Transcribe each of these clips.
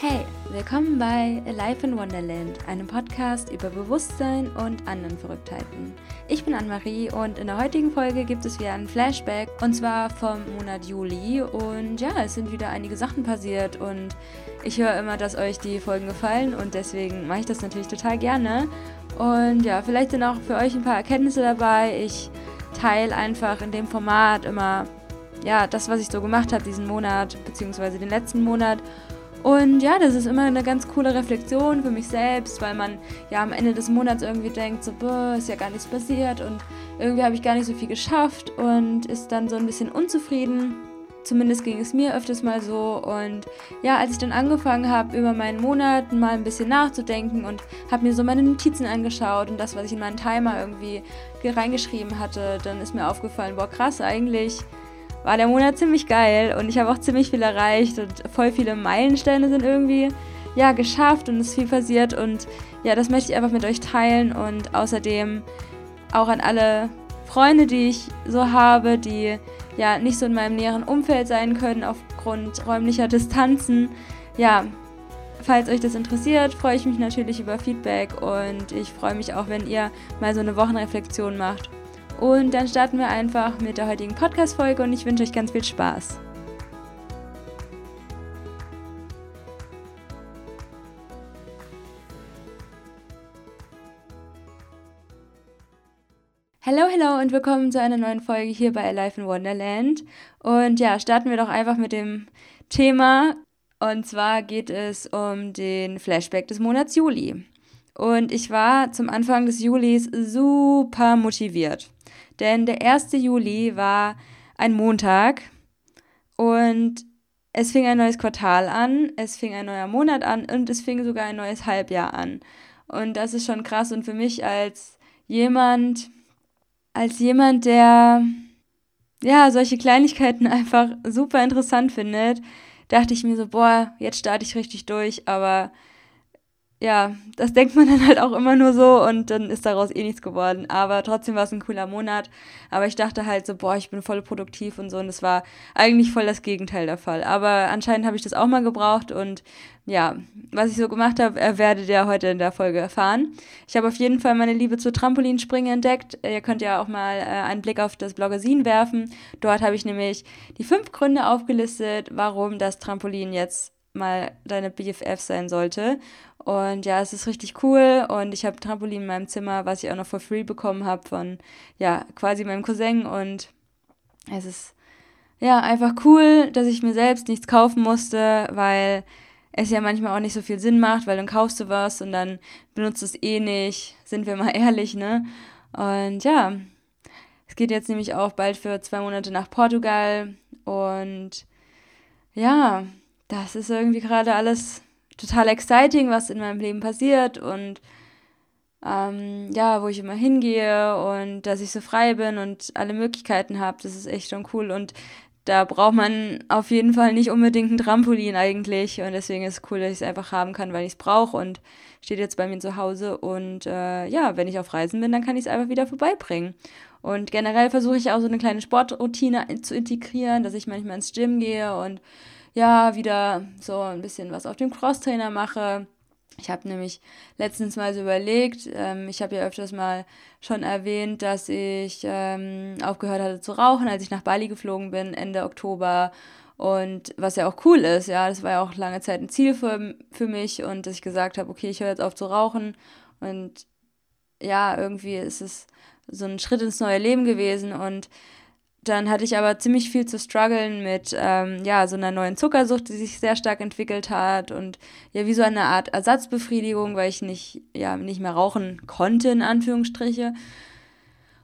Hey, willkommen bei Life in Wonderland, einem Podcast über Bewusstsein und anderen Verrücktheiten. Ich bin Anne-Marie und in der heutigen Folge gibt es wieder einen Flashback und zwar vom Monat Juli. Und ja, es sind wieder einige Sachen passiert und ich höre immer, dass euch die Folgen gefallen und deswegen mache ich das natürlich total gerne. Und ja, vielleicht sind auch für euch ein paar Erkenntnisse dabei. Ich teile einfach in dem Format immer ja, das, was ich so gemacht habe diesen Monat, beziehungsweise den letzten Monat. Und ja, das ist immer eine ganz coole Reflexion für mich selbst, weil man ja am Ende des Monats irgendwie denkt, so, boah, ist ja gar nichts passiert und irgendwie habe ich gar nicht so viel geschafft und ist dann so ein bisschen unzufrieden. Zumindest ging es mir öfters mal so. Und ja, als ich dann angefangen habe, über meinen Monat mal ein bisschen nachzudenken und habe mir so meine Notizen angeschaut und das, was ich in meinen Timer irgendwie reingeschrieben hatte, dann ist mir aufgefallen, boah, krass, eigentlich war der Monat ziemlich geil und ich habe auch ziemlich viel erreicht und voll viele Meilensteine sind irgendwie ja geschafft und es ist viel passiert und ja, das möchte ich einfach mit euch teilen und außerdem auch an alle Freunde, die ich so habe, die ja nicht so in meinem näheren Umfeld sein können aufgrund räumlicher Distanzen. Ja, falls euch das interessiert, freue ich mich natürlich über Feedback und ich freue mich auch, wenn ihr mal so eine Wochenreflexion macht. Und dann starten wir einfach mit der heutigen Podcast-Folge und ich wünsche euch ganz viel Spaß. Hallo, hallo und willkommen zu einer neuen Folge hier bei Alive in Wonderland. Und ja, starten wir doch einfach mit dem Thema. Und zwar geht es um den Flashback des Monats Juli. Und ich war zum Anfang des Julis super motiviert. Denn der 1. Juli war ein Montag und es fing ein neues Quartal an, es fing ein neuer Monat an und es fing sogar ein neues Halbjahr an. Und das ist schon krass und für mich als jemand, als jemand, der ja solche Kleinigkeiten einfach super interessant findet, dachte ich mir so, boah, jetzt starte ich richtig durch, aber ja, das denkt man dann halt auch immer nur so und dann ist daraus eh nichts geworden. Aber trotzdem war es ein cooler Monat. Aber ich dachte halt so, boah, ich bin voll produktiv und so. Und es war eigentlich voll das Gegenteil der Fall. Aber anscheinend habe ich das auch mal gebraucht und ja, was ich so gemacht habe, werdet ihr heute in der Folge erfahren. Ich habe auf jeden Fall meine Liebe zu Trampolinspringen entdeckt. Ihr könnt ja auch mal äh, einen Blick auf das Bloggesin werfen. Dort habe ich nämlich die fünf Gründe aufgelistet, warum das Trampolin jetzt mal deine BFF sein sollte. Und ja, es ist richtig cool. Und ich habe Trampolin in meinem Zimmer, was ich auch noch for free bekommen habe von ja, quasi meinem Cousin. Und es ist ja einfach cool, dass ich mir selbst nichts kaufen musste, weil es ja manchmal auch nicht so viel Sinn macht, weil dann kaufst du was und dann benutzt es eh nicht, sind wir mal ehrlich, ne? Und ja, es geht jetzt nämlich auch bald für zwei Monate nach Portugal. Und ja, das ist irgendwie gerade alles total exciting, was in meinem Leben passiert und ähm, ja, wo ich immer hingehe und dass ich so frei bin und alle Möglichkeiten habe, das ist echt schon cool und da braucht man auf jeden Fall nicht unbedingt ein Trampolin eigentlich und deswegen ist es cool, dass ich es einfach haben kann, weil ich es brauche und steht jetzt bei mir zu Hause und äh, ja, wenn ich auf Reisen bin, dann kann ich es einfach wieder vorbeibringen. Und generell versuche ich auch so eine kleine Sportroutine zu integrieren, dass ich manchmal ins Gym gehe und ja, wieder so ein bisschen was auf dem Crosstrainer mache. Ich habe nämlich letztens mal so überlegt, ähm, ich habe ja öfters mal schon erwähnt, dass ich ähm, aufgehört hatte zu rauchen, als ich nach Bali geflogen bin, Ende Oktober. Und was ja auch cool ist, ja, das war ja auch lange Zeit ein Ziel für, für mich und dass ich gesagt habe, okay, ich höre jetzt auf zu rauchen. Und ja, irgendwie ist es so ein Schritt ins neue Leben gewesen und dann hatte ich aber ziemlich viel zu strugglen mit ähm, ja, so einer neuen Zuckersucht, die sich sehr stark entwickelt hat und ja, wie so eine Art Ersatzbefriedigung, weil ich nicht, ja, nicht mehr rauchen konnte, in Anführungsstriche.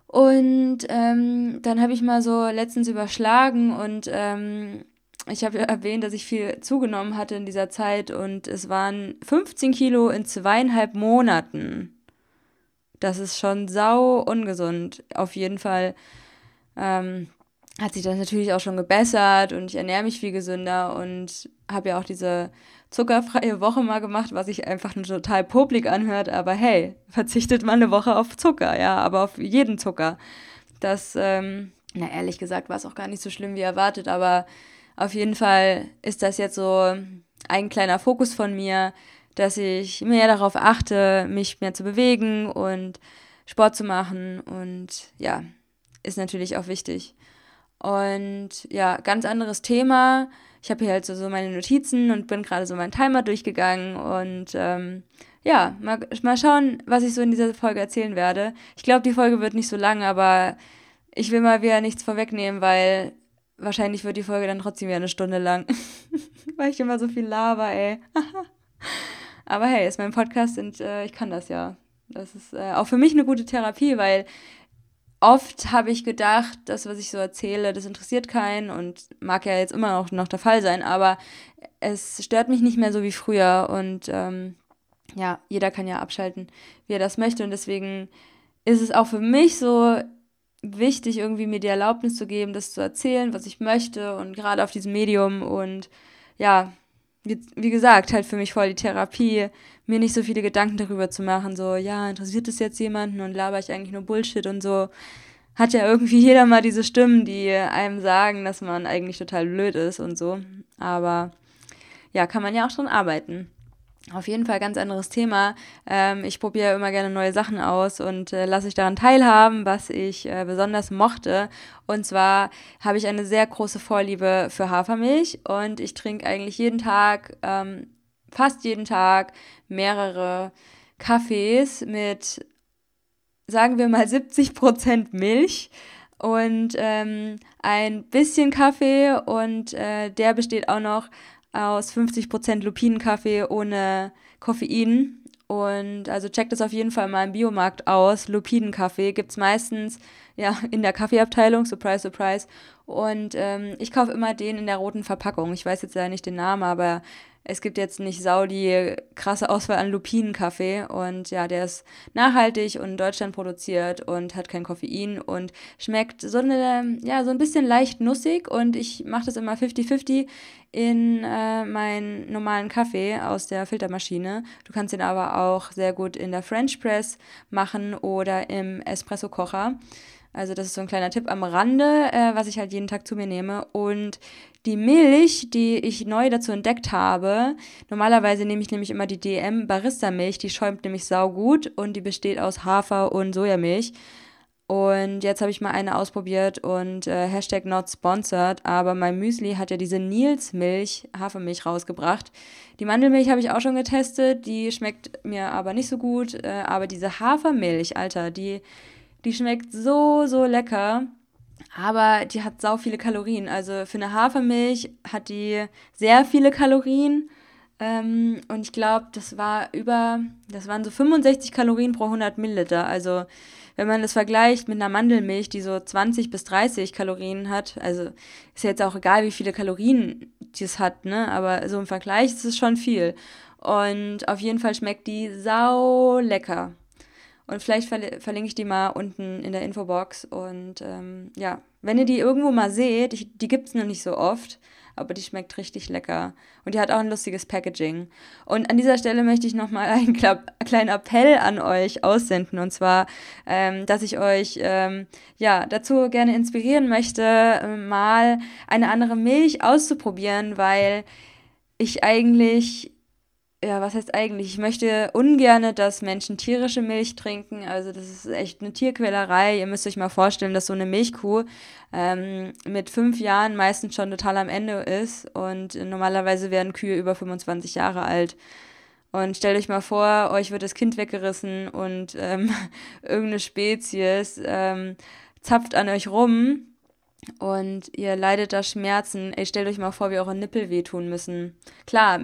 Und ähm, dann habe ich mal so letztens überschlagen und ähm, ich habe ja erwähnt, dass ich viel zugenommen hatte in dieser Zeit und es waren 15 Kilo in zweieinhalb Monaten. Das ist schon sau ungesund. Auf jeden Fall ähm, hat sich das natürlich auch schon gebessert und ich ernähre mich viel gesünder und habe ja auch diese zuckerfreie Woche mal gemacht, was sich einfach nur total publik anhört, aber hey, verzichtet mal eine Woche auf Zucker, ja, aber auf jeden Zucker. Das, ähm, na ehrlich gesagt, war es auch gar nicht so schlimm wie erwartet, aber auf jeden Fall ist das jetzt so ein kleiner Fokus von mir, dass ich mehr darauf achte, mich mehr zu bewegen und Sport zu machen. Und ja, ist natürlich auch wichtig. Und ja, ganz anderes Thema. Ich habe hier halt so, so meine Notizen und bin gerade so meinen Timer durchgegangen und ähm, ja, mal, mal schauen, was ich so in dieser Folge erzählen werde. Ich glaube, die Folge wird nicht so lang, aber ich will mal wieder nichts vorwegnehmen, weil wahrscheinlich wird die Folge dann trotzdem wieder eine Stunde lang. weil ich immer so viel laber, ey. aber hey, ist mein Podcast und äh, ich kann das ja. Das ist äh, auch für mich eine gute Therapie, weil oft habe ich gedacht, das, was ich so erzähle, das interessiert keinen und mag ja jetzt immer noch, noch der Fall sein, aber es stört mich nicht mehr so wie früher und ähm, ja, jeder kann ja abschalten, wie er das möchte und deswegen ist es auch für mich so wichtig, irgendwie mir die Erlaubnis zu geben, das zu erzählen, was ich möchte und gerade auf diesem Medium und ja, wie, wie gesagt, halt für mich voll die Therapie, mir nicht so viele Gedanken darüber zu machen, so, ja, interessiert es jetzt jemanden und laber ich eigentlich nur Bullshit und so. Hat ja irgendwie jeder mal diese Stimmen, die einem sagen, dass man eigentlich total blöd ist und so. Aber ja, kann man ja auch schon arbeiten. Auf jeden Fall ganz anderes Thema. Ähm, ich probiere immer gerne neue Sachen aus und äh, lasse ich daran teilhaben, was ich äh, besonders mochte. Und zwar habe ich eine sehr große Vorliebe für Hafermilch und ich trinke eigentlich jeden Tag, ähm, fast jeden Tag, mehrere Kaffees mit, sagen wir mal, 70% Milch und ähm, ein bisschen Kaffee und äh, der besteht auch noch aus 50% Lupinenkaffee ohne Koffein. Und also checkt es auf jeden Fall mal im Biomarkt aus. Lupinenkaffee gibt es meistens ja, in der Kaffeeabteilung, surprise, surprise. Und ähm, ich kaufe immer den in der roten Verpackung. Ich weiß jetzt ja nicht den Namen, aber es gibt jetzt nicht sau die krasse Auswahl an Lupinenkaffee und ja, der ist nachhaltig und in Deutschland produziert und hat kein Koffein und schmeckt so eine, ja, so ein bisschen leicht nussig und ich mache das immer 50-50 in äh, meinen normalen Kaffee aus der Filtermaschine. Du kannst den aber auch sehr gut in der French Press machen oder im Espresso-Kocher. Also das ist so ein kleiner Tipp am Rande, äh, was ich halt jeden Tag zu mir nehme. Und die Milch, die ich neu dazu entdeckt habe, normalerweise nehme ich nämlich immer die DM Barista Milch, die schäumt nämlich saugut und die besteht aus Hafer und Sojamilch. Und jetzt habe ich mal eine ausprobiert und äh, Hashtag not sponsored, aber mein Müsli hat ja diese Nils Milch, Hafermilch rausgebracht. Die Mandelmilch habe ich auch schon getestet, die schmeckt mir aber nicht so gut, äh, aber diese Hafermilch, Alter, die die schmeckt so, so lecker. Aber die hat sau viele Kalorien. Also für eine Hafermilch hat die sehr viele Kalorien. Ähm, und ich glaube, das war über, das waren so 65 Kalorien pro 100 Milliliter. Also wenn man das vergleicht mit einer Mandelmilch, die so 20 bis 30 Kalorien hat, also ist jetzt auch egal, wie viele Kalorien die es hat, ne? Aber so im Vergleich ist es schon viel. Und auf jeden Fall schmeckt die sau lecker. Und vielleicht verlinke ich die mal unten in der Infobox. Und ähm, ja, wenn ihr die irgendwo mal seht, ich, die gibt es noch nicht so oft, aber die schmeckt richtig lecker. Und die hat auch ein lustiges Packaging. Und an dieser Stelle möchte ich nochmal einen kleinen Appell an euch aussenden. Und zwar, ähm, dass ich euch ähm, ja, dazu gerne inspirieren möchte, äh, mal eine andere Milch auszuprobieren, weil ich eigentlich ja, was heißt eigentlich? Ich möchte ungerne, dass Menschen tierische Milch trinken. Also das ist echt eine Tierquälerei. Ihr müsst euch mal vorstellen, dass so eine Milchkuh ähm, mit fünf Jahren meistens schon total am Ende ist. Und normalerweise werden Kühe über 25 Jahre alt. Und stellt euch mal vor, euch wird das Kind weggerissen und ähm, irgendeine Spezies ähm, zapft an euch rum und ihr leidet da Schmerzen. Ey, stellt euch mal vor, wie eure Nippel wehtun müssen. Klar,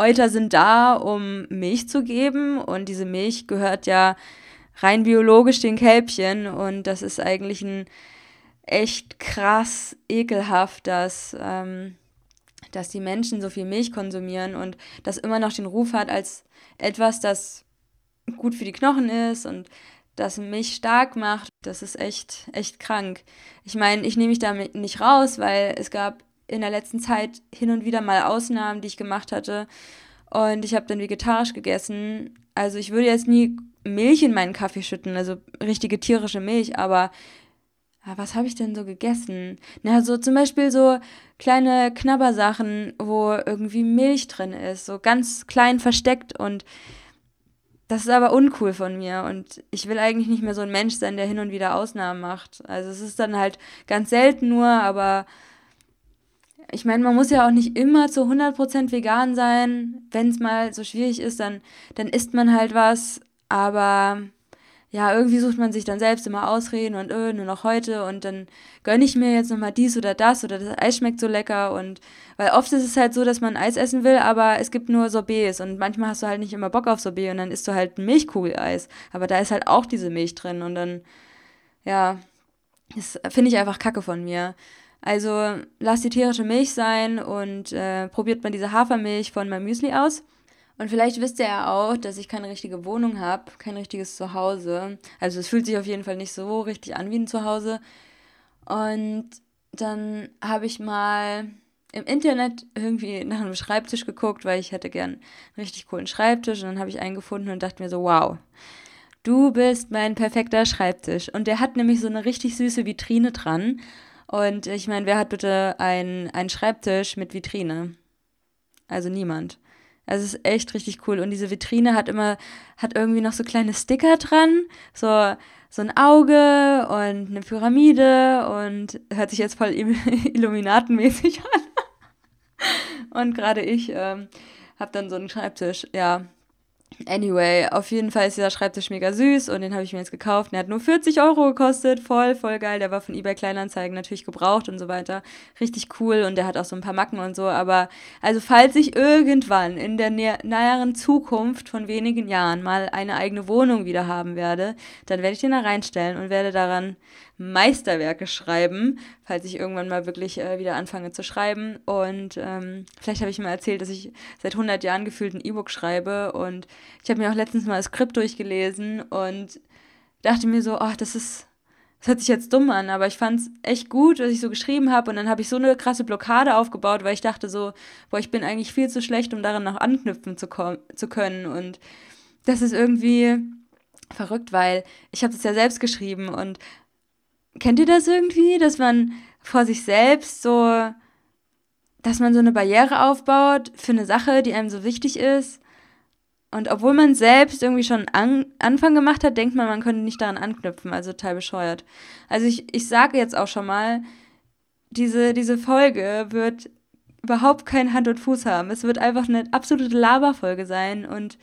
Euter sind da, um Milch zu geben und diese Milch gehört ja rein biologisch den Kälbchen und das ist eigentlich ein echt krass ekelhaft, dass, ähm, dass die Menschen so viel Milch konsumieren und das immer noch den Ruf hat als etwas, das gut für die Knochen ist und das Milch stark macht. Das ist echt, echt krank. Ich meine, ich nehme mich damit nicht raus, weil es gab in der letzten Zeit hin und wieder mal Ausnahmen, die ich gemacht hatte. Und ich habe dann vegetarisch gegessen. Also ich würde jetzt nie Milch in meinen Kaffee schütten, also richtige tierische Milch, aber ja, was habe ich denn so gegessen? Na, so zum Beispiel so kleine Knabbersachen, wo irgendwie Milch drin ist, so ganz klein versteckt und das ist aber uncool von mir und ich will eigentlich nicht mehr so ein Mensch sein, der hin und wieder Ausnahmen macht. Also es ist dann halt ganz selten nur, aber ich meine, man muss ja auch nicht immer zu 100% vegan sein. Wenn es mal so schwierig ist, dann, dann isst man halt was, aber ja, irgendwie sucht man sich dann selbst immer Ausreden und öh, nur noch heute und dann gönne ich mir jetzt nochmal dies oder das oder das Eis schmeckt so lecker und weil oft ist es halt so, dass man Eis essen will, aber es gibt nur Sorbets und manchmal hast du halt nicht immer Bock auf Sorbet und dann isst du halt Milchkugeleis, aber da ist halt auch diese Milch drin und dann, ja, das finde ich einfach kacke von mir. Also lasst die tierische Milch sein und äh, probiert mal diese Hafermilch von meinem Müsli aus. Und vielleicht wisst ihr ja auch, dass ich keine richtige Wohnung habe, kein richtiges Zuhause. Also es fühlt sich auf jeden Fall nicht so richtig an wie ein Zuhause. Und dann habe ich mal im Internet irgendwie nach einem Schreibtisch geguckt, weil ich hätte gern einen richtig coolen Schreibtisch. Und dann habe ich einen gefunden und dachte mir so, wow, du bist mein perfekter Schreibtisch. Und der hat nämlich so eine richtig süße Vitrine dran. Und ich meine, wer hat bitte einen Schreibtisch mit Vitrine? Also niemand. Also es ist echt richtig cool. Und diese Vitrine hat immer, hat irgendwie noch so kleine Sticker dran. So, so ein Auge und eine Pyramide und hört sich jetzt voll Illuminatenmäßig an. und gerade ich ähm, habe dann so einen Schreibtisch, ja, Anyway, auf jeden Fall ist dieser Schreibtisch mega süß und den habe ich mir jetzt gekauft. Der hat nur 40 Euro gekostet, voll, voll geil. Der war von eBay Kleinanzeigen natürlich gebraucht und so weiter. Richtig cool und der hat auch so ein paar Macken und so. Aber also falls ich irgendwann in der näheren Zukunft von wenigen Jahren mal eine eigene Wohnung wieder haben werde, dann werde ich den da reinstellen und werde daran Meisterwerke schreiben, falls ich irgendwann mal wirklich äh, wieder anfange zu schreiben. Und ähm, vielleicht habe ich mal erzählt, dass ich seit 100 Jahren gefühlt ein E-Book schreibe. Und ich habe mir auch letztens mal das Skript durchgelesen und dachte mir so, ach, das ist, das hört sich jetzt dumm an, aber ich fand es echt gut, was ich so geschrieben habe. Und dann habe ich so eine krasse Blockade aufgebaut, weil ich dachte so, boah, ich bin eigentlich viel zu schlecht, um daran noch anknüpfen zu, zu können. Und das ist irgendwie verrückt, weil ich habe es ja selbst geschrieben und kennt ihr das irgendwie, dass man vor sich selbst so, dass man so eine Barriere aufbaut für eine Sache, die einem so wichtig ist? Und obwohl man selbst irgendwie schon an, Anfang gemacht hat, denkt man, man könnte nicht daran anknüpfen, also total bescheuert. Also ich, ich sage jetzt auch schon mal, diese, diese Folge wird überhaupt keinen Hand und Fuß haben. Es wird einfach eine absolute Laberfolge sein und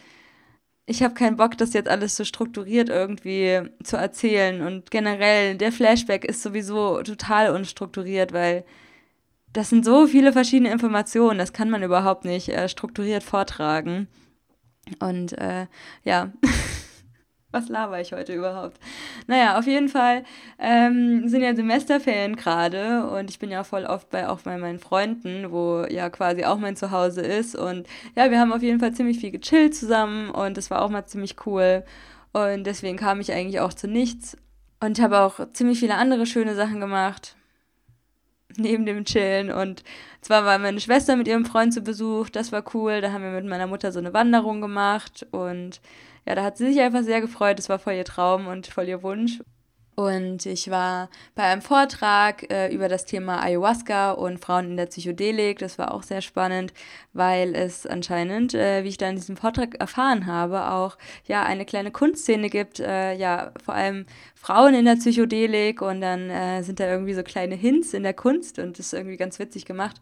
ich habe keinen Bock, das jetzt alles so strukturiert irgendwie zu erzählen. Und generell, der Flashback ist sowieso total unstrukturiert, weil das sind so viele verschiedene Informationen, das kann man überhaupt nicht äh, strukturiert vortragen. Und äh, ja. was laber ich heute überhaupt? Naja, auf jeden Fall ähm, sind ja Semesterferien gerade und ich bin ja voll oft bei auch bei meinen Freunden, wo ja quasi auch mein Zuhause ist. Und ja, wir haben auf jeden Fall ziemlich viel gechillt zusammen und das war auch mal ziemlich cool. Und deswegen kam ich eigentlich auch zu nichts. Und habe auch ziemlich viele andere schöne Sachen gemacht. Neben dem Chillen. Und zwar war meine Schwester mit ihrem Freund zu Besuch. Das war cool. Da haben wir mit meiner Mutter so eine Wanderung gemacht. Und ja, da hat sie sich einfach sehr gefreut. Das war voll ihr Traum und voll ihr Wunsch. Und ich war bei einem Vortrag äh, über das Thema Ayahuasca und Frauen in der Psychedelik. Das war auch sehr spannend, weil es anscheinend, äh, wie ich da in diesem Vortrag erfahren habe, auch ja eine kleine Kunstszene gibt. Äh, ja, vor allem Frauen in der Psychedelik und dann äh, sind da irgendwie so kleine Hints in der Kunst und das ist irgendwie ganz witzig gemacht.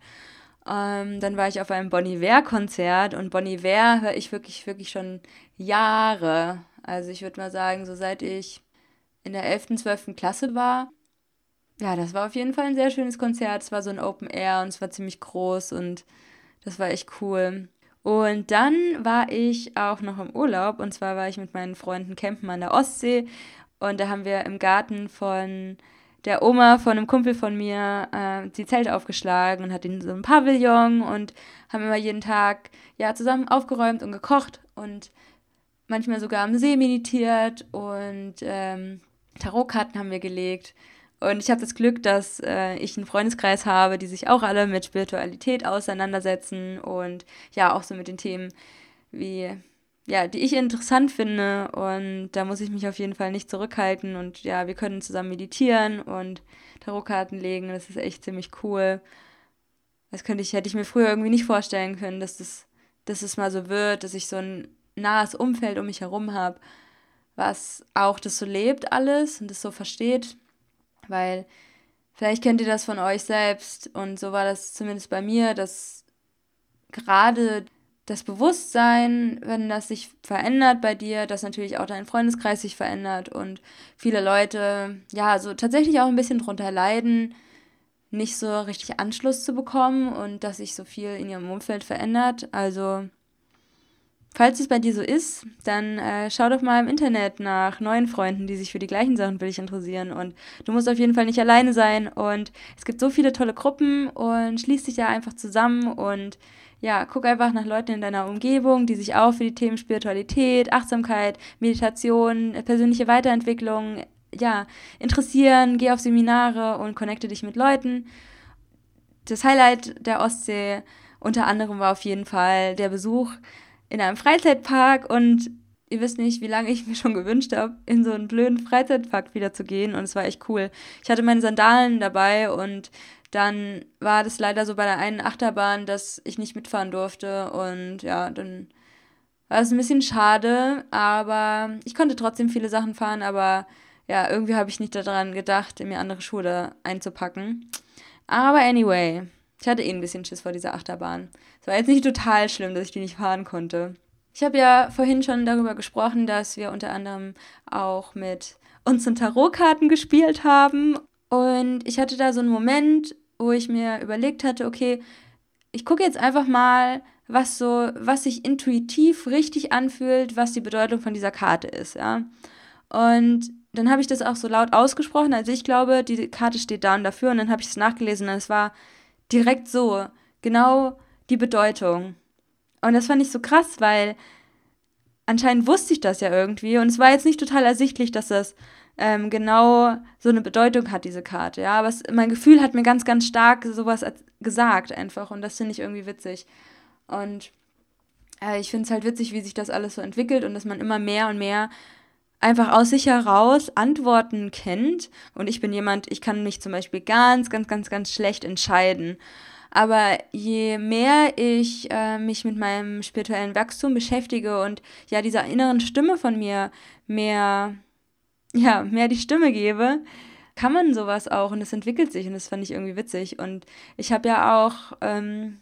Ähm, dann war ich auf einem Bon Iver-Konzert und Bon Iver höre ich wirklich, wirklich schon Jahre. Also ich würde mal sagen, so seit ich in der 11., 12. Klasse war. Ja, das war auf jeden Fall ein sehr schönes Konzert. Es war so ein Open Air und es war ziemlich groß und das war echt cool. Und dann war ich auch noch im Urlaub und zwar war ich mit meinen Freunden campen an der Ostsee und da haben wir im Garten von der Oma von einem Kumpel von mir äh, die Zelte aufgeschlagen und hat in so einem Pavillon und haben immer jeden Tag ja zusammen aufgeräumt und gekocht und manchmal sogar am See meditiert und ähm, Tarotkarten haben wir gelegt. Und ich habe das Glück, dass äh, ich einen Freundeskreis habe, die sich auch alle mit Spiritualität auseinandersetzen und ja auch so mit den Themen wie ja, die ich interessant finde und da muss ich mich auf jeden Fall nicht zurückhalten und ja, wir können zusammen meditieren und Tarotkarten legen, das ist echt ziemlich cool. Das könnte ich, hätte ich mir früher irgendwie nicht vorstellen können, dass das, dass es mal so wird, dass ich so ein nahes Umfeld um mich herum habe, was auch das so lebt alles und das so versteht, weil vielleicht kennt ihr das von euch selbst und so war das zumindest bei mir, dass gerade das Bewusstsein, wenn das sich verändert bei dir, dass natürlich auch dein Freundeskreis sich verändert und viele Leute, ja, so tatsächlich auch ein bisschen drunter leiden, nicht so richtig Anschluss zu bekommen und dass sich so viel in ihrem Umfeld verändert. Also, falls es bei dir so ist, dann äh, schau doch mal im Internet nach neuen Freunden, die sich für die gleichen Sachen für dich interessieren. Und du musst auf jeden Fall nicht alleine sein. Und es gibt so viele tolle Gruppen und schließ dich da einfach zusammen und ja, guck einfach nach Leuten in deiner Umgebung, die sich auch für die Themen Spiritualität, Achtsamkeit, Meditation, persönliche Weiterentwicklung, ja, interessieren. Geh auf Seminare und connecte dich mit Leuten. Das Highlight der Ostsee unter anderem war auf jeden Fall der Besuch in einem Freizeitpark und ihr wisst nicht, wie lange ich mir schon gewünscht habe, in so einen blöden Freizeitpark wieder zu gehen und es war echt cool. Ich hatte meine Sandalen dabei und dann war das leider so bei der einen Achterbahn, dass ich nicht mitfahren durfte und ja, dann war es ein bisschen schade, aber ich konnte trotzdem viele Sachen fahren, aber ja, irgendwie habe ich nicht daran gedacht, mir andere Schuhe einzupacken. Aber anyway, ich hatte eh ein bisschen Schiss vor dieser Achterbahn. Es war jetzt nicht total schlimm, dass ich die nicht fahren konnte. Ich habe ja vorhin schon darüber gesprochen, dass wir unter anderem auch mit unseren Tarotkarten gespielt haben. Und ich hatte da so einen Moment, wo ich mir überlegt hatte, okay, ich gucke jetzt einfach mal, was so, was sich intuitiv richtig anfühlt, was die Bedeutung von dieser Karte ist, ja. Und dann habe ich das auch so laut ausgesprochen. Also ich glaube, die Karte steht da und dafür. Und dann habe ich es nachgelesen und es war direkt so, genau die Bedeutung. Und das fand ich so krass, weil anscheinend wusste ich das ja irgendwie. Und es war jetzt nicht total ersichtlich, dass das ähm, genau so eine Bedeutung hat, diese Karte. Ja, aber es, mein Gefühl hat mir ganz, ganz stark sowas gesagt einfach und das finde ich irgendwie witzig. Und äh, ich finde es halt witzig, wie sich das alles so entwickelt und dass man immer mehr und mehr einfach aus sich heraus Antworten kennt. Und ich bin jemand, ich kann mich zum Beispiel ganz, ganz, ganz, ganz schlecht entscheiden. Aber je mehr ich äh, mich mit meinem spirituellen Wachstum beschäftige und ja dieser inneren Stimme von mir mehr ja, mehr die Stimme gebe, kann man sowas auch und es entwickelt sich und das fand ich irgendwie witzig. Und ich habe ja auch ähm,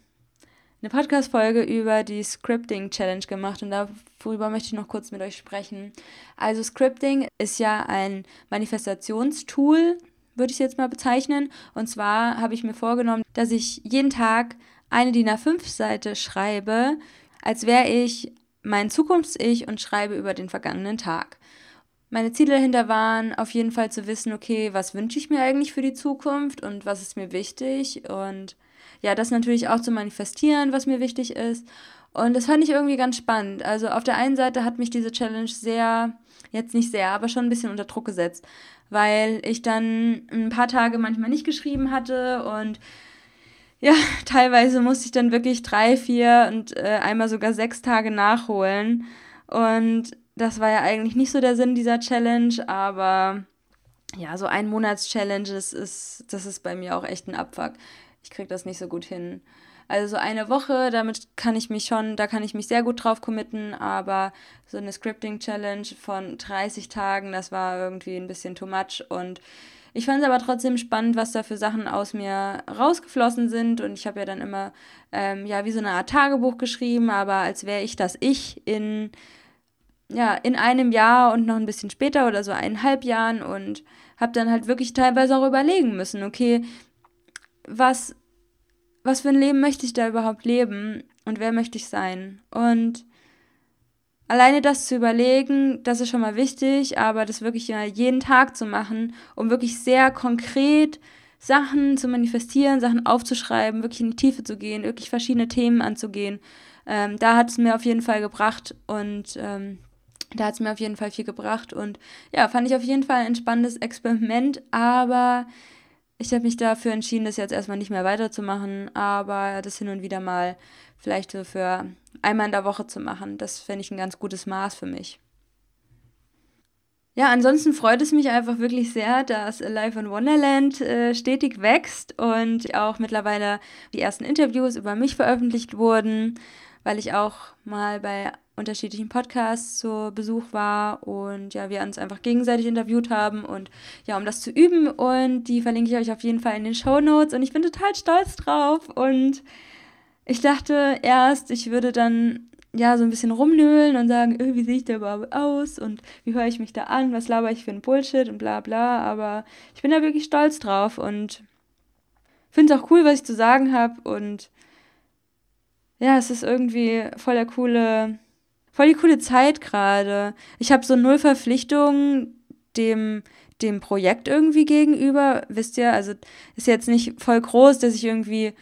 eine Podcast-Folge über die Scripting Challenge gemacht und darüber möchte ich noch kurz mit euch sprechen. Also Scripting ist ja ein Manifestationstool, würde ich jetzt mal bezeichnen. Und zwar habe ich mir vorgenommen, dass ich jeden Tag eine DIN A5-Seite schreibe, als wäre ich mein Zukunfts-Ich und schreibe über den vergangenen Tag. Meine Ziele dahinter waren auf jeden Fall zu wissen, okay, was wünsche ich mir eigentlich für die Zukunft und was ist mir wichtig und ja, das natürlich auch zu manifestieren, was mir wichtig ist. Und das fand ich irgendwie ganz spannend. Also auf der einen Seite hat mich diese Challenge sehr, jetzt nicht sehr, aber schon ein bisschen unter Druck gesetzt, weil ich dann ein paar Tage manchmal nicht geschrieben hatte und ja, teilweise musste ich dann wirklich drei, vier und äh, einmal sogar sechs Tage nachholen. Und das war ja eigentlich nicht so der Sinn dieser Challenge, aber ja, so ein Monats-Challenge, das ist, das ist bei mir auch echt ein Abfuck. Ich kriege das nicht so gut hin. Also so eine Woche, damit kann ich mich schon, da kann ich mich sehr gut drauf committen, aber so eine Scripting-Challenge von 30 Tagen, das war irgendwie ein bisschen too much. Und ich fand es aber trotzdem spannend, was da für Sachen aus mir rausgeflossen sind. Und ich habe ja dann immer, ähm, ja, wie so eine Art Tagebuch geschrieben, aber als wäre ich das Ich in ja, in einem Jahr und noch ein bisschen später oder so eineinhalb Jahren. Und habe dann halt wirklich teilweise auch überlegen müssen, okay, was, was für ein Leben möchte ich da überhaupt leben und wer möchte ich sein? Und alleine das zu überlegen, das ist schon mal wichtig, aber das wirklich jeden Tag zu machen, um wirklich sehr konkret Sachen zu manifestieren, Sachen aufzuschreiben, wirklich in die Tiefe zu gehen, wirklich verschiedene Themen anzugehen. Ähm, da hat es mir auf jeden Fall gebracht und ähm, da hat es mir auf jeden Fall viel gebracht und ja, fand ich auf jeden Fall ein spannendes Experiment, aber ich habe mich dafür entschieden, das jetzt erstmal nicht mehr weiterzumachen, aber das hin und wieder mal vielleicht so für einmal in der Woche zu machen. Das fände ich ein ganz gutes Maß für mich. Ja, ansonsten freut es mich einfach wirklich sehr, dass Life in Wonderland äh, stetig wächst und auch mittlerweile die ersten Interviews über mich veröffentlicht wurden, weil ich auch mal bei unterschiedlichen Podcasts zu Besuch war und ja, wir uns einfach gegenseitig interviewt haben und ja, um das zu üben. Und die verlinke ich euch auf jeden Fall in den Show Notes. Und ich bin total stolz drauf. Und ich dachte erst, ich würde dann ja, so ein bisschen rumnölen und sagen, äh, wie sehe ich da überhaupt aus? Und wie höre ich mich da an, was laber ich für ein Bullshit? und bla bla, aber ich bin da wirklich stolz drauf und finde es auch cool, was ich zu sagen habe und ja, es ist irgendwie voll der coole, voll die coole Zeit gerade. Ich habe so null Verpflichtungen dem, dem Projekt irgendwie gegenüber, wisst ihr, also ist jetzt nicht voll groß, dass ich irgendwie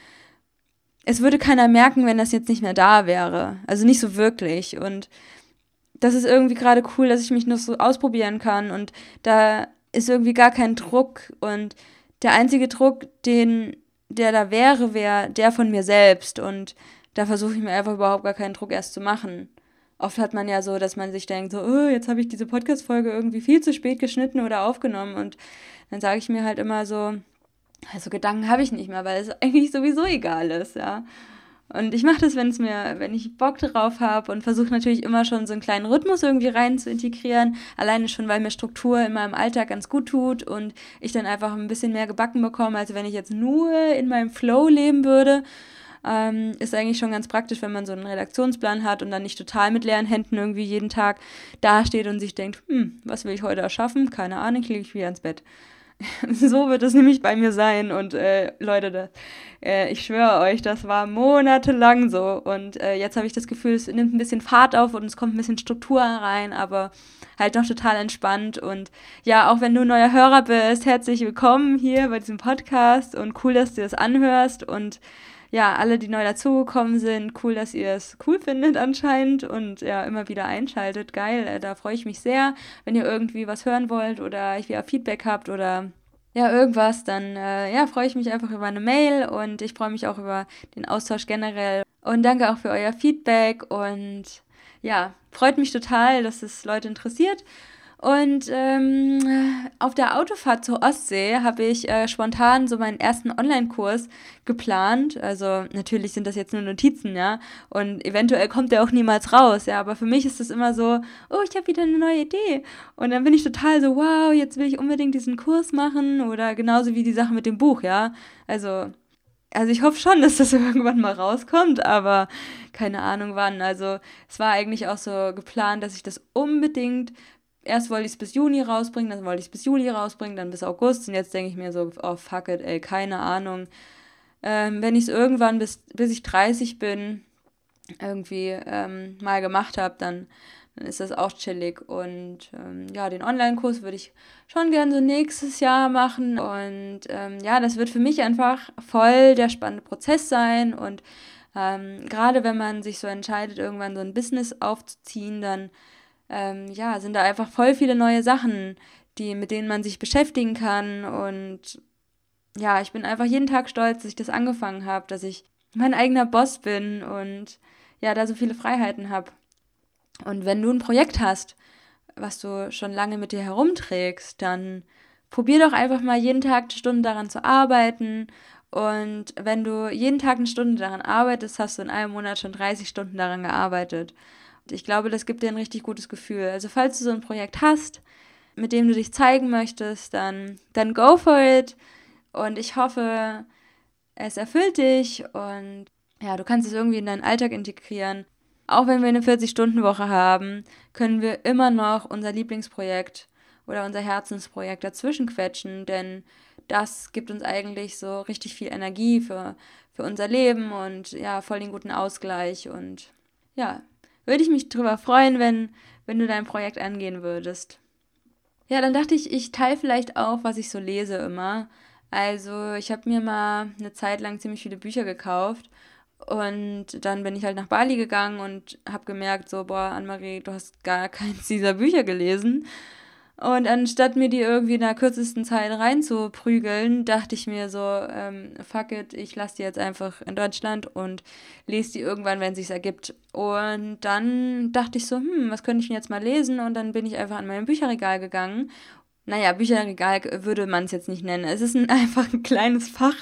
es würde keiner merken, wenn das jetzt nicht mehr da wäre. Also nicht so wirklich. Und das ist irgendwie gerade cool, dass ich mich noch so ausprobieren kann. Und da ist irgendwie gar kein Druck. Und der einzige Druck, den, der da wäre, wäre der von mir selbst. Und da versuche ich mir einfach überhaupt gar keinen Druck erst zu machen. Oft hat man ja so, dass man sich denkt, so, oh, jetzt habe ich diese Podcast-Folge irgendwie viel zu spät geschnitten oder aufgenommen. Und dann sage ich mir halt immer so, also Gedanken habe ich nicht mehr, weil es eigentlich sowieso egal ist, ja. Und ich mache das, wenn es mir, wenn ich Bock drauf habe und versuche natürlich immer schon so einen kleinen Rhythmus irgendwie rein zu integrieren. Alleine schon, weil mir Struktur in meinem Alltag ganz gut tut und ich dann einfach ein bisschen mehr gebacken bekomme, als wenn ich jetzt nur in meinem Flow leben würde. Ähm, ist eigentlich schon ganz praktisch, wenn man so einen Redaktionsplan hat und dann nicht total mit leeren Händen irgendwie jeden Tag dasteht und sich denkt, hm, was will ich heute erschaffen? Keine Ahnung, klicke ich wieder ins Bett. so wird es nämlich bei mir sein. Und äh, Leute, das, äh, ich schwöre euch, das war monatelang so. Und äh, jetzt habe ich das Gefühl, es nimmt ein bisschen Fahrt auf und es kommt ein bisschen Struktur rein, aber halt noch total entspannt. Und ja, auch wenn du neuer Hörer bist, herzlich willkommen hier bei diesem Podcast und cool, dass du das anhörst. Und ja, alle, die neu dazugekommen sind, cool, dass ihr es cool findet anscheinend und ja, immer wieder einschaltet. Geil, äh, da freue ich mich sehr. Wenn ihr irgendwie was hören wollt oder ich wieder Feedback habt oder ja, irgendwas, dann äh, ja, freue ich mich einfach über eine Mail und ich freue mich auch über den Austausch generell. Und danke auch für euer Feedback und ja, freut mich total, dass es Leute interessiert. Und ähm, auf der Autofahrt zur Ostsee habe ich äh, spontan so meinen ersten Online-Kurs geplant. Also natürlich sind das jetzt nur Notizen, ja. Und eventuell kommt der auch niemals raus, ja. Aber für mich ist das immer so, oh, ich habe wieder eine neue Idee. Und dann bin ich total so, wow, jetzt will ich unbedingt diesen Kurs machen. Oder genauso wie die Sache mit dem Buch, ja. Also also ich hoffe schon, dass das irgendwann mal rauskommt, aber keine Ahnung wann. Also es war eigentlich auch so geplant, dass ich das unbedingt erst wollte ich es bis Juni rausbringen, dann wollte ich es bis Juli rausbringen, dann bis August und jetzt denke ich mir so, oh fuck it, ey, keine Ahnung. Ähm, wenn ich es irgendwann bis, bis ich 30 bin, irgendwie ähm, mal gemacht habe, dann, dann ist das auch chillig. Und ähm, ja, den Online-Kurs würde ich schon gern so nächstes Jahr machen. Und ähm, ja, das wird für mich einfach voll der spannende Prozess sein. Und ähm, gerade wenn man sich so entscheidet, irgendwann so ein Business aufzuziehen, dann ähm, ja, sind da einfach voll viele neue Sachen, die, mit denen man sich beschäftigen kann. Und ja, ich bin einfach jeden Tag stolz, dass ich das angefangen habe, dass ich mein eigener Boss bin und ja, da so viele Freiheiten habe. Und wenn du ein Projekt hast, was du schon lange mit dir herumträgst, dann probier doch einfach mal jeden Tag eine Stunde daran zu arbeiten. Und wenn du jeden Tag eine Stunde daran arbeitest, hast du in einem Monat schon 30 Stunden daran gearbeitet. Ich glaube, das gibt dir ein richtig gutes Gefühl. Also falls du so ein Projekt hast, mit dem du dich zeigen möchtest, dann, dann go for it. Und ich hoffe, es erfüllt dich und ja, du kannst es irgendwie in deinen Alltag integrieren. Auch wenn wir eine 40-Stunden-Woche haben, können wir immer noch unser Lieblingsprojekt oder unser Herzensprojekt dazwischen quetschen, denn das gibt uns eigentlich so richtig viel Energie für, für unser Leben und ja, voll den guten Ausgleich und ja, würde ich mich darüber freuen, wenn, wenn du dein Projekt angehen würdest. Ja, dann dachte ich, ich teile vielleicht auch, was ich so lese immer. Also, ich habe mir mal eine Zeit lang ziemlich viele Bücher gekauft und dann bin ich halt nach Bali gegangen und habe gemerkt, so, boah, Annemarie, du hast gar keins dieser Bücher gelesen. Und anstatt mir die irgendwie in der kürzesten Zeit reinzuprügeln, dachte ich mir so, ähm, fuck it, ich lasse die jetzt einfach in Deutschland und lese die irgendwann, wenn es sich ergibt. Und dann dachte ich so, hm, was könnte ich denn jetzt mal lesen? Und dann bin ich einfach an mein Bücherregal gegangen. Naja, Bücherregal würde man es jetzt nicht nennen. Es ist ein, einfach ein kleines Fach,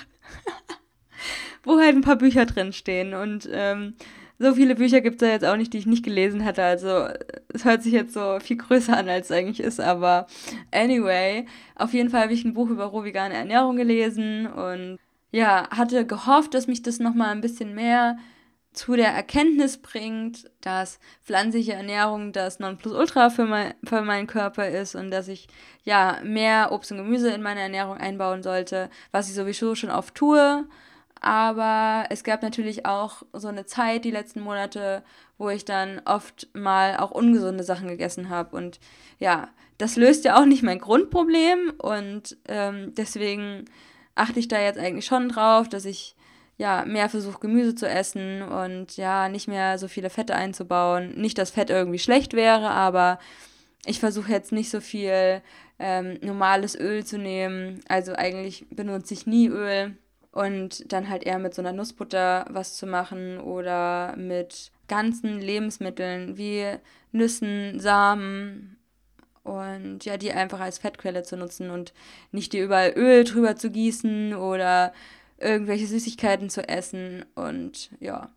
wo halt ein paar Bücher drin stehen. Und ähm, so viele Bücher gibt es ja jetzt auch nicht, die ich nicht gelesen hatte. Also es hört sich jetzt so viel größer an, als es eigentlich ist. Aber anyway, auf jeden Fall habe ich ein Buch über rohvegane Ernährung gelesen und ja, hatte gehofft, dass mich das nochmal ein bisschen mehr zu der Erkenntnis bringt, dass pflanzliche Ernährung das Nonplusultra für, mein, für meinen Körper ist und dass ich ja mehr Obst und Gemüse in meine Ernährung einbauen sollte, was ich sowieso schon oft tue. Aber es gab natürlich auch so eine Zeit, die letzten Monate, wo ich dann oft mal auch ungesunde Sachen gegessen habe. Und ja, das löst ja auch nicht mein Grundproblem. Und ähm, deswegen achte ich da jetzt eigentlich schon drauf, dass ich ja mehr versuche, Gemüse zu essen und ja, nicht mehr so viele Fette einzubauen. Nicht, dass Fett irgendwie schlecht wäre, aber ich versuche jetzt nicht so viel ähm, normales Öl zu nehmen. Also eigentlich benutze ich nie Öl und dann halt eher mit so einer Nussbutter was zu machen oder mit ganzen Lebensmitteln wie Nüssen, Samen und ja, die einfach als Fettquelle zu nutzen und nicht dir überall Öl drüber zu gießen oder irgendwelche Süßigkeiten zu essen und ja.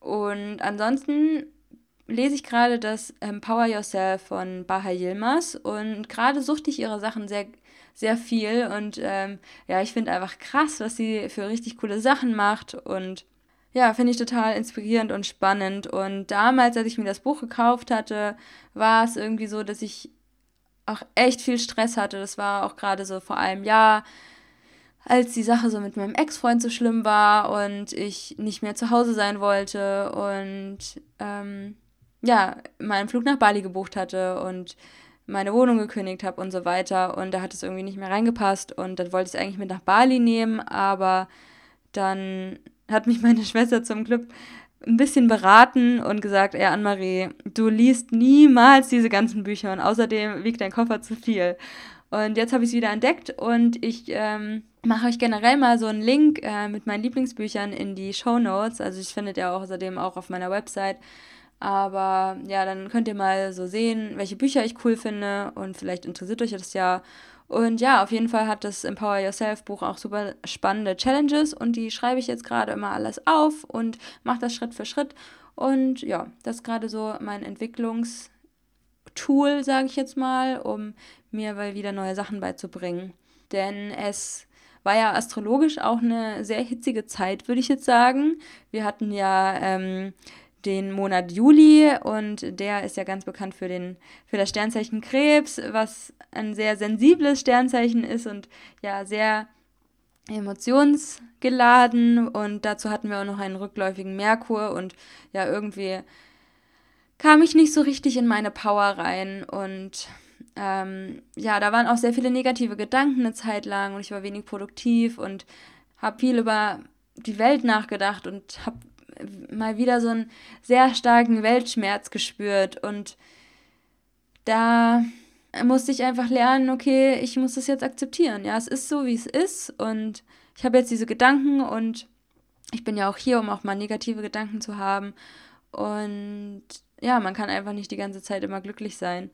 Und ansonsten lese ich gerade das Empower Yourself von Baha Yilmaz und gerade suchte ich ihre Sachen sehr sehr viel und ähm, ja, ich finde einfach krass, was sie für richtig coole Sachen macht und ja, finde ich total inspirierend und spannend. Und damals, als ich mir das Buch gekauft hatte, war es irgendwie so, dass ich auch echt viel Stress hatte. Das war auch gerade so vor einem Jahr, als die Sache so mit meinem Ex-Freund so schlimm war und ich nicht mehr zu Hause sein wollte und ähm, ja, meinen Flug nach Bali gebucht hatte und meine Wohnung gekündigt habe und so weiter. Und da hat es irgendwie nicht mehr reingepasst. Und dann wollte ich es eigentlich mit nach Bali nehmen, aber dann hat mich meine Schwester zum Glück ein bisschen beraten und gesagt, ey Annemarie, du liest niemals diese ganzen Bücher und außerdem wiegt dein Koffer zu viel. Und jetzt habe ich es wieder entdeckt und ich ähm, mache euch generell mal so einen Link äh, mit meinen Lieblingsbüchern in die Show Notes. Also ich findet ihr außerdem auch auf meiner Website. Aber ja, dann könnt ihr mal so sehen, welche Bücher ich cool finde und vielleicht interessiert euch das ja. Und ja, auf jeden Fall hat das Empower Yourself Buch auch super spannende Challenges und die schreibe ich jetzt gerade immer alles auf und mache das Schritt für Schritt. Und ja, das ist gerade so mein Entwicklungstool, sage ich jetzt mal, um mir mal wieder neue Sachen beizubringen. Denn es war ja astrologisch auch eine sehr hitzige Zeit, würde ich jetzt sagen. Wir hatten ja ähm, den Monat Juli und der ist ja ganz bekannt für, den, für das Sternzeichen Krebs, was ein sehr sensibles Sternzeichen ist und ja sehr emotionsgeladen und dazu hatten wir auch noch einen rückläufigen Merkur und ja irgendwie kam ich nicht so richtig in meine Power rein und ähm, ja, da waren auch sehr viele negative Gedanken eine Zeit lang und ich war wenig produktiv und habe viel über die Welt nachgedacht und habe mal wieder so einen sehr starken Weltschmerz gespürt und da musste ich einfach lernen, okay, ich muss das jetzt akzeptieren. Ja, es ist so, wie es ist und ich habe jetzt diese Gedanken und ich bin ja auch hier, um auch mal negative Gedanken zu haben und ja, man kann einfach nicht die ganze Zeit immer glücklich sein.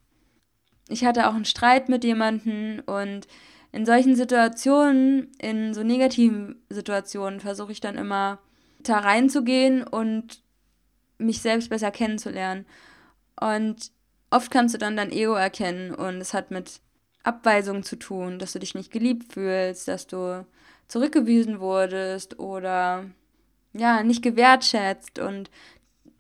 Ich hatte auch einen Streit mit jemandem und in solchen Situationen, in so negativen Situationen, versuche ich dann immer da reinzugehen und mich selbst besser kennenzulernen. Und oft kannst du dann dein Ego erkennen und es hat mit Abweisung zu tun, dass du dich nicht geliebt fühlst, dass du zurückgewiesen wurdest oder ja, nicht gewertschätzt. Und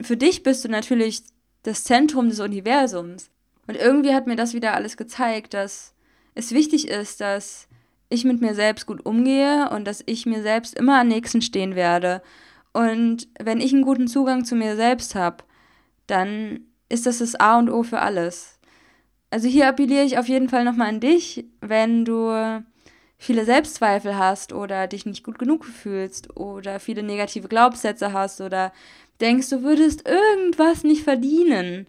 für dich bist du natürlich das Zentrum des Universums. Und irgendwie hat mir das wieder alles gezeigt, dass es wichtig ist, dass ich mit mir selbst gut umgehe und dass ich mir selbst immer am nächsten stehen werde und wenn ich einen guten Zugang zu mir selbst habe, dann ist das das A und O für alles. Also hier appelliere ich auf jeden Fall nochmal an dich, wenn du viele Selbstzweifel hast oder dich nicht gut genug fühlst oder viele negative Glaubenssätze hast oder denkst, du würdest irgendwas nicht verdienen,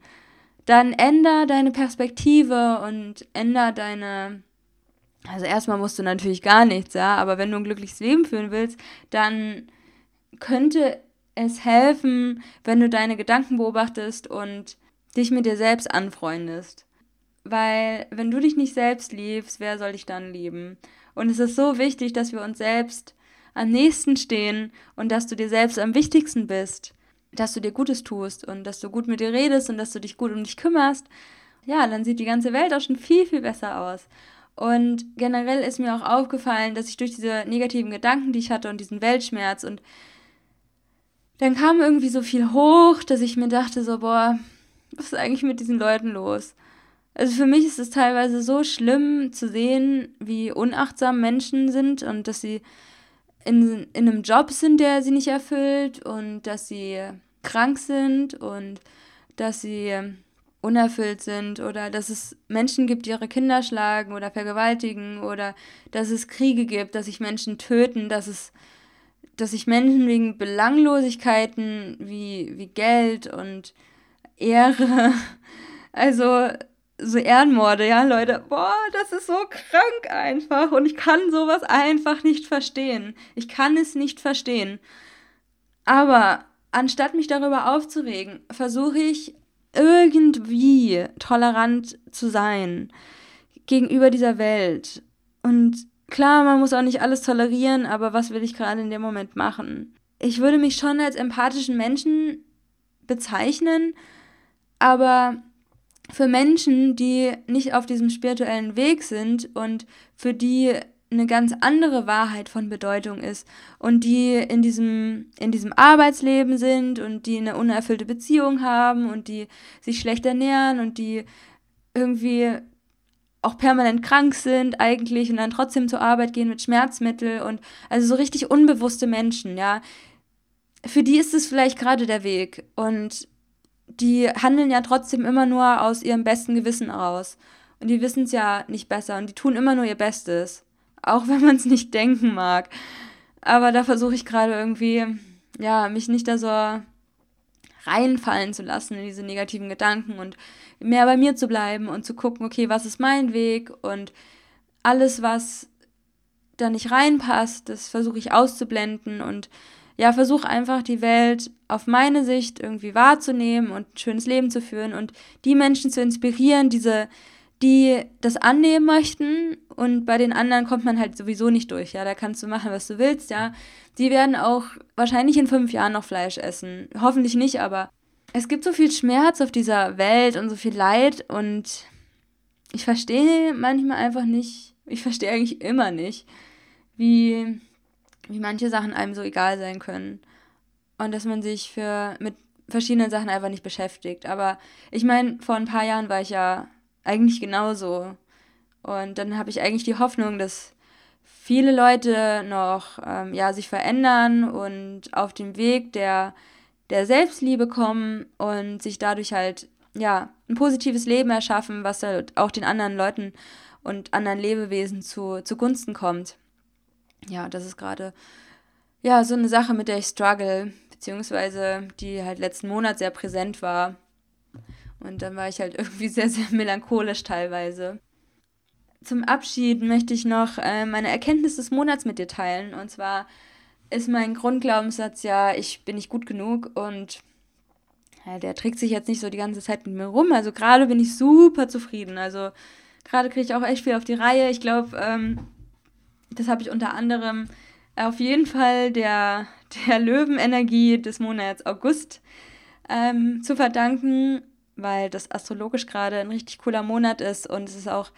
dann änder deine Perspektive und änder deine. Also erstmal musst du natürlich gar nichts, ja, aber wenn du ein glückliches Leben führen willst, dann könnte es helfen, wenn du deine Gedanken beobachtest und dich mit dir selbst anfreundest. Weil wenn du dich nicht selbst liebst, wer soll dich dann lieben? Und es ist so wichtig, dass wir uns selbst am nächsten stehen und dass du dir selbst am wichtigsten bist, dass du dir Gutes tust und dass du gut mit dir redest und dass du dich gut um dich kümmerst. Ja, dann sieht die ganze Welt auch schon viel, viel besser aus. Und generell ist mir auch aufgefallen, dass ich durch diese negativen Gedanken, die ich hatte und diesen Weltschmerz und dann kam irgendwie so viel hoch, dass ich mir dachte so, boah, was ist eigentlich mit diesen Leuten los? Also für mich ist es teilweise so schlimm zu sehen, wie unachtsam Menschen sind und dass sie in, in einem Job sind, der sie nicht erfüllt und dass sie krank sind und dass sie unerfüllt sind oder dass es Menschen gibt, die ihre Kinder schlagen oder vergewaltigen oder dass es Kriege gibt, dass sich Menschen töten, dass es dass sich Menschen wegen Belanglosigkeiten wie, wie Geld und Ehre, also so Ehrenmorde, ja, Leute, boah, das ist so krank einfach und ich kann sowas einfach nicht verstehen. Ich kann es nicht verstehen. Aber anstatt mich darüber aufzuregen, versuche ich irgendwie tolerant zu sein gegenüber dieser Welt. Und klar, man muss auch nicht alles tolerieren, aber was will ich gerade in dem Moment machen? Ich würde mich schon als empathischen Menschen bezeichnen, aber für Menschen, die nicht auf diesem spirituellen Weg sind und für die eine ganz andere Wahrheit von Bedeutung ist und die in diesem, in diesem Arbeitsleben sind und die eine unerfüllte Beziehung haben und die sich schlecht ernähren und die irgendwie auch permanent krank sind eigentlich und dann trotzdem zur Arbeit gehen mit Schmerzmittel und also so richtig unbewusste Menschen, ja. Für die ist es vielleicht gerade der Weg und die handeln ja trotzdem immer nur aus ihrem besten Gewissen aus. Und die wissen es ja nicht besser und die tun immer nur ihr Bestes. Auch wenn man es nicht denken mag. Aber da versuche ich gerade irgendwie, ja, mich nicht da so reinfallen zu lassen in diese negativen Gedanken und mehr bei mir zu bleiben und zu gucken, okay, was ist mein Weg? Und alles, was da nicht reinpasst, das versuche ich auszublenden und ja, versuche einfach die Welt auf meine Sicht irgendwie wahrzunehmen und ein schönes Leben zu führen und die Menschen zu inspirieren, diese, die das annehmen möchten. Und bei den anderen kommt man halt sowieso nicht durch, ja, da kannst du machen, was du willst, ja. Die werden auch wahrscheinlich in fünf Jahren noch Fleisch essen. Hoffentlich nicht, aber es gibt so viel Schmerz auf dieser Welt und so viel Leid und ich verstehe manchmal einfach nicht, ich verstehe eigentlich immer nicht, wie wie manche Sachen einem so egal sein können. Und dass man sich für, mit verschiedenen Sachen einfach nicht beschäftigt. Aber ich meine, vor ein paar Jahren war ich ja eigentlich genauso. Und dann habe ich eigentlich die Hoffnung, dass viele Leute noch ähm, ja, sich verändern und auf dem Weg der, der Selbstliebe kommen und sich dadurch halt ja, ein positives Leben erschaffen, was halt auch den anderen Leuten und anderen Lebewesen zu, zugunsten kommt ja, das ist gerade ja so eine Sache, mit der ich struggle, beziehungsweise die halt letzten Monat sehr präsent war. Und dann war ich halt irgendwie sehr, sehr melancholisch teilweise. Zum Abschied möchte ich noch äh, meine Erkenntnis des Monats mit dir teilen. Und zwar ist mein Grundglaubenssatz ja, ich bin nicht gut genug und ja, der trägt sich jetzt nicht so die ganze Zeit mit mir rum. Also gerade bin ich super zufrieden. Also gerade kriege ich auch echt viel auf die Reihe. Ich glaube, ähm, das habe ich unter anderem auf jeden Fall der, der Löwenenergie des Monats August ähm, zu verdanken, weil das astrologisch gerade ein richtig cooler Monat ist und es ist auch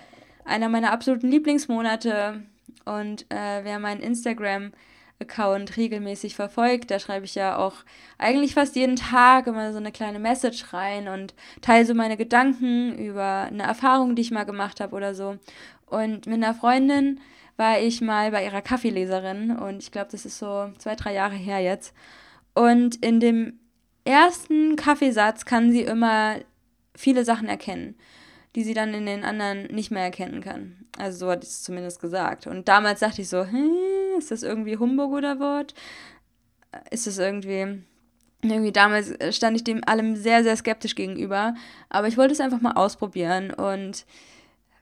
einer meiner absoluten Lieblingsmonate. Und äh, wer meinen Instagram-Account regelmäßig verfolgt, da schreibe ich ja auch eigentlich fast jeden Tag immer so eine kleine Message rein und teile so meine Gedanken über eine Erfahrung, die ich mal gemacht habe oder so. Und mit einer Freundin war ich mal bei ihrer Kaffeeleserin und ich glaube, das ist so zwei, drei Jahre her jetzt. Und in dem ersten Kaffeesatz kann sie immer viele Sachen erkennen, die sie dann in den anderen nicht mehr erkennen kann. Also so hat sie es zumindest gesagt. Und damals dachte ich so, hä, ist das irgendwie Humbug oder Wort? Ist das irgendwie irgendwie damals stand ich dem allem sehr, sehr skeptisch gegenüber. Aber ich wollte es einfach mal ausprobieren. Und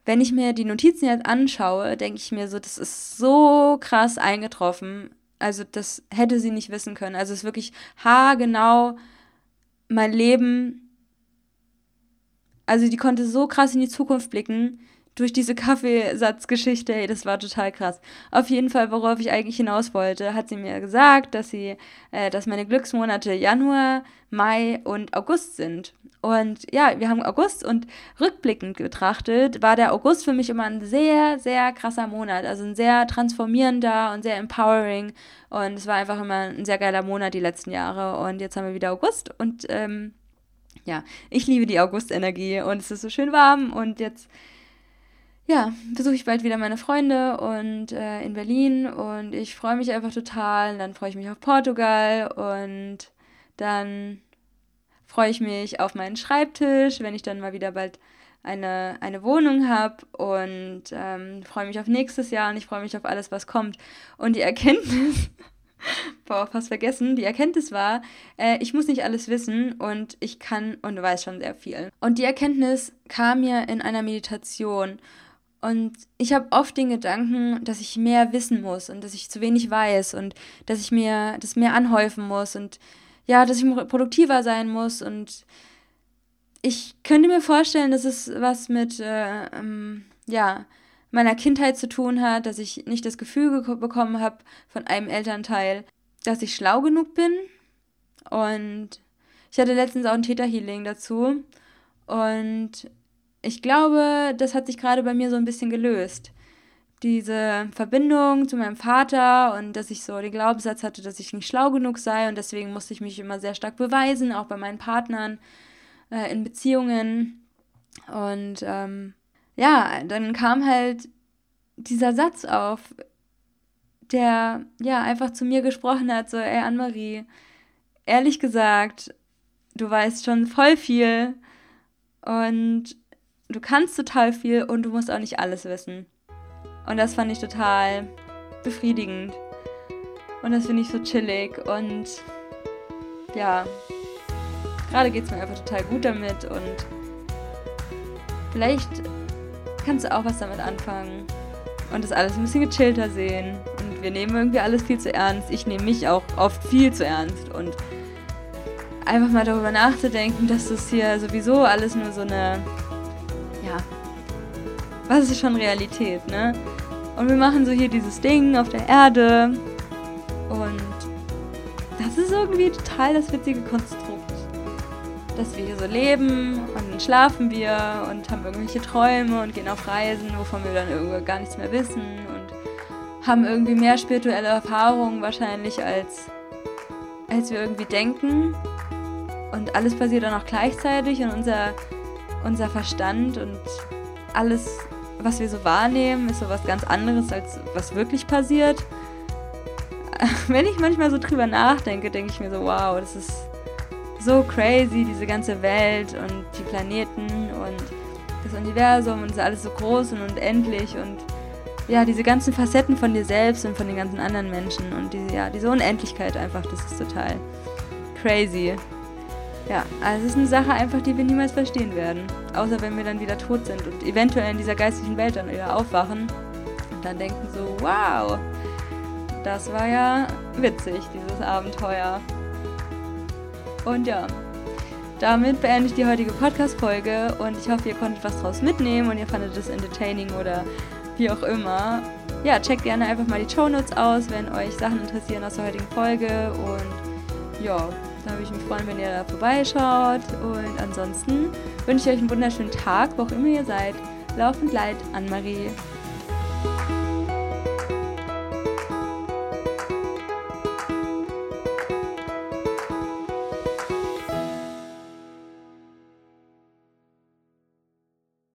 wenn ich mir die Notizen jetzt anschaue, denke ich mir so, das ist so krass eingetroffen. Also das hätte sie nicht wissen können. Also es ist wirklich haargenau mein Leben. Also die konnte so krass in die Zukunft blicken durch diese Kaffeesatzgeschichte, ey, das war total krass. Auf jeden Fall, worauf ich eigentlich hinaus wollte, hat sie mir gesagt, dass sie, äh, dass meine Glücksmonate Januar, Mai und August sind. Und ja, wir haben August und rückblickend betrachtet, war der August für mich immer ein sehr, sehr krasser Monat. Also ein sehr transformierender und sehr empowering. Und es war einfach immer ein sehr geiler Monat die letzten Jahre. Und jetzt haben wir wieder August und ähm, ja, ich liebe die Augustenergie und es ist so schön warm und jetzt ja, besuche ich bald wieder meine Freunde und äh, in Berlin und ich freue mich einfach total. Und dann freue ich mich auf Portugal und dann freue ich mich auf meinen Schreibtisch, wenn ich dann mal wieder bald eine, eine Wohnung habe und ähm, freue mich auf nächstes Jahr und ich freue mich auf alles, was kommt. Und die Erkenntnis, boah, fast vergessen, die Erkenntnis war, äh, ich muss nicht alles wissen und ich kann und weiß schon sehr viel. Und die Erkenntnis kam mir in einer Meditation und ich habe oft den Gedanken, dass ich mehr wissen muss und dass ich zu wenig weiß und dass ich mir das mehr anhäufen muss und ja, dass ich produktiver sein muss. Und ich könnte mir vorstellen, dass es was mit äh, ähm, ja, meiner Kindheit zu tun hat, dass ich nicht das Gefühl bekommen habe von einem Elternteil, dass ich schlau genug bin. Und ich hatte letztens auch ein Täterhealing dazu. Und ich glaube, das hat sich gerade bei mir so ein bisschen gelöst. Diese Verbindung zu meinem Vater und dass ich so den Glaubenssatz hatte, dass ich nicht schlau genug sei und deswegen musste ich mich immer sehr stark beweisen, auch bei meinen Partnern äh, in Beziehungen. Und ähm, ja, dann kam halt dieser Satz auf, der ja einfach zu mir gesprochen hat, so, ey Anne-Marie, ehrlich gesagt, du weißt schon voll viel und du kannst total viel und du musst auch nicht alles wissen. Und das fand ich total befriedigend. Und das finde ich so chillig und ja, gerade geht es mir einfach total gut damit und vielleicht kannst du auch was damit anfangen und das alles ein bisschen gechillter sehen. Und wir nehmen irgendwie alles viel zu ernst. Ich nehme mich auch oft viel zu ernst und einfach mal darüber nachzudenken, dass das hier sowieso alles nur so eine was ist schon Realität, ne? Und wir machen so hier dieses Ding auf der Erde und das ist irgendwie total das witzige Konstrukt. Dass wir hier so leben und dann schlafen wir und haben irgendwelche Träume und gehen auf Reisen, wovon wir dann irgendwie gar nichts mehr wissen und haben irgendwie mehr spirituelle Erfahrungen wahrscheinlich als, als wir irgendwie denken. Und alles passiert dann auch gleichzeitig und unser, unser Verstand und alles was wir so wahrnehmen, ist so was ganz anderes, als was wirklich passiert. Wenn ich manchmal so drüber nachdenke, denke ich mir so, wow, das ist so crazy, diese ganze Welt und die Planeten und das Universum und es ist alles so groß und unendlich und ja, diese ganzen Facetten von dir selbst und von den ganzen anderen Menschen und diese, ja, diese Unendlichkeit einfach, das ist total crazy. Ja, also es ist eine Sache einfach, die wir niemals verstehen werden. Außer wenn wir dann wieder tot sind und eventuell in dieser geistigen Welt dann wieder aufwachen und dann denken so, wow, das war ja witzig, dieses Abenteuer. Und ja, damit beende ich die heutige Podcast-Folge und ich hoffe, ihr konntet was draus mitnehmen und ihr fandet es entertaining oder wie auch immer. Ja, checkt gerne einfach mal die Show Notes aus, wenn euch Sachen interessieren aus der heutigen Folge und ja, da würde ich mich freuen, wenn ihr da vorbeischaut. Und ansonsten wünsche ich euch einen wunderschönen Tag, wo auch immer ihr seid. Laufend leid, Anne-Marie.